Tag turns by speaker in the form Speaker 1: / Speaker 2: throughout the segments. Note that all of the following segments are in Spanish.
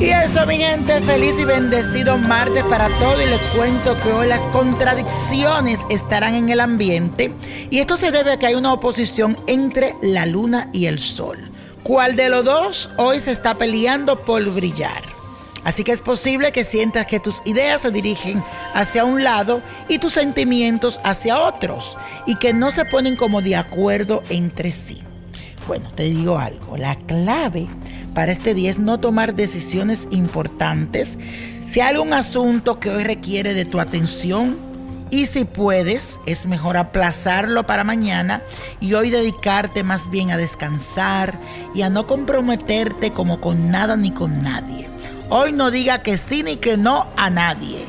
Speaker 1: Y eso, mi gente, feliz y bendecido martes para todos. Y les cuento que hoy las contradicciones estarán en el ambiente. Y esto se debe a que hay una oposición entre la luna y el sol. ¿Cuál de los dos hoy se está peleando por brillar? Así que es posible que sientas que tus ideas se dirigen hacia un lado y tus sentimientos hacia otros. Y que no se ponen como de acuerdo entre sí. Bueno, te digo algo, la clave para este día es no tomar decisiones importantes. Si hay algún asunto que hoy requiere de tu atención y si puedes, es mejor aplazarlo para mañana y hoy dedicarte más bien a descansar y a no comprometerte como con nada ni con nadie. Hoy no diga que sí ni que no a nadie.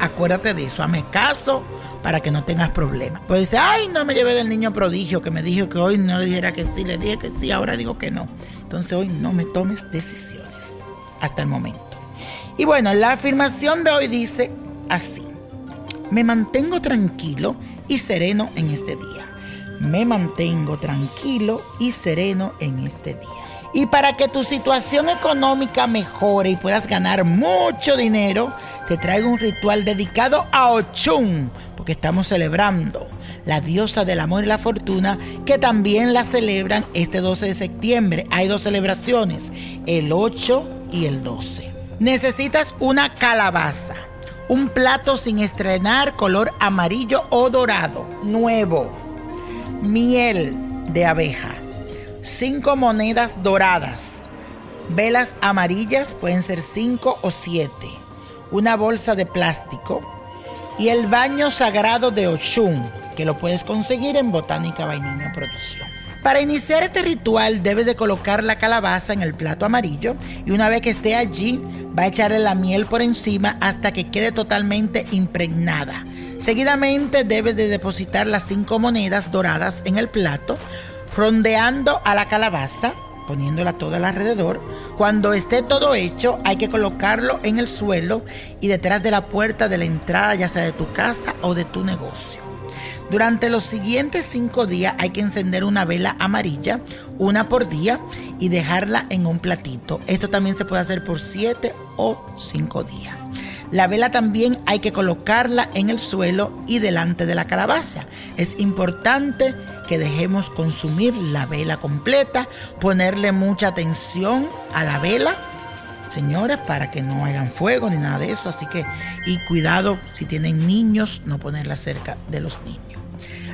Speaker 1: Acuérdate de eso, hazme caso para que no tengas problemas. Pues dice, ay, no me llevé del niño prodigio que me dijo que hoy no le dijera que sí, le dije que sí, ahora digo que no. Entonces hoy no me tomes decisiones hasta el momento. Y bueno, la afirmación de hoy dice así, me mantengo tranquilo y sereno en este día. Me mantengo tranquilo y sereno en este día. Y para que tu situación económica mejore y puedas ganar mucho dinero, traigo un ritual dedicado a Ochun, porque estamos celebrando la diosa del amor y la fortuna, que también la celebran este 12 de septiembre. Hay dos celebraciones, el 8 y el 12. Necesitas una calabaza, un plato sin estrenar color amarillo o dorado, nuevo, miel de abeja, cinco monedas doradas, velas amarillas, pueden ser cinco o siete, una bolsa de plástico y el baño sagrado de Ochun, que lo puedes conseguir en Botánica Vainilla Prodigio. Para iniciar este ritual debes de colocar la calabaza en el plato amarillo y una vez que esté allí va a echarle la miel por encima hasta que quede totalmente impregnada. Seguidamente debes de depositar las cinco monedas doradas en el plato, rondeando a la calabaza, poniéndola toda alrededor. Cuando esté todo hecho, hay que colocarlo en el suelo y detrás de la puerta de la entrada, ya sea de tu casa o de tu negocio. Durante los siguientes cinco días hay que encender una vela amarilla, una por día, y dejarla en un platito. Esto también se puede hacer por siete o cinco días. La vela también hay que colocarla en el suelo y delante de la calabaza. Es importante que dejemos consumir la vela completa, ponerle mucha atención a la vela, señores, para que no hagan fuego ni nada de eso. Así que, y cuidado si tienen niños, no ponerla cerca de los niños.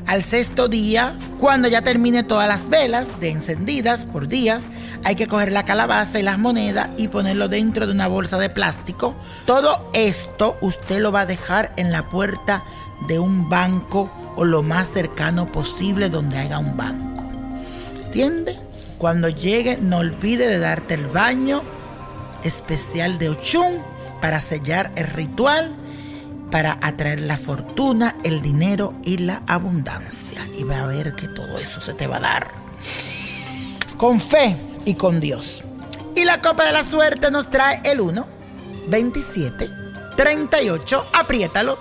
Speaker 1: Al sexto día, cuando ya termine todas las velas de encendidas por días, hay que coger la calabaza y las monedas y ponerlo dentro de una bolsa de plástico. Todo esto usted lo va a dejar en la puerta de un banco o lo más cercano posible donde haya un banco. ¿Entiende? Cuando llegue, no olvide de darte el baño especial de Ochun para sellar el ritual para atraer la fortuna, el dinero y la abundancia. Y va a ver que todo eso se te va a dar. Con fe y con Dios. Y la copa de la suerte nos trae el 1, 27, 38, apriétalo,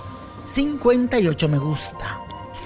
Speaker 1: 58 me gusta,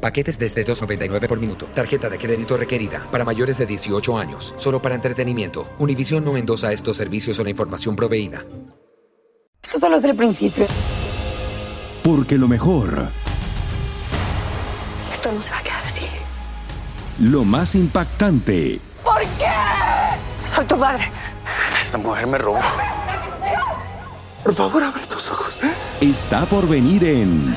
Speaker 2: Paquetes desde 2.99 por minuto. Tarjeta de crédito requerida para mayores de 18 años. Solo para entretenimiento. Univision no endosa estos servicios o la información proveída.
Speaker 3: Esto solo es el principio.
Speaker 4: Porque lo mejor,
Speaker 3: Esto no se va a quedar así.
Speaker 4: lo más impactante,
Speaker 3: ¿Por qué? Soy tu madre.
Speaker 5: Esta mujer me robó. Por favor, abre tus ojos.
Speaker 4: está por venir en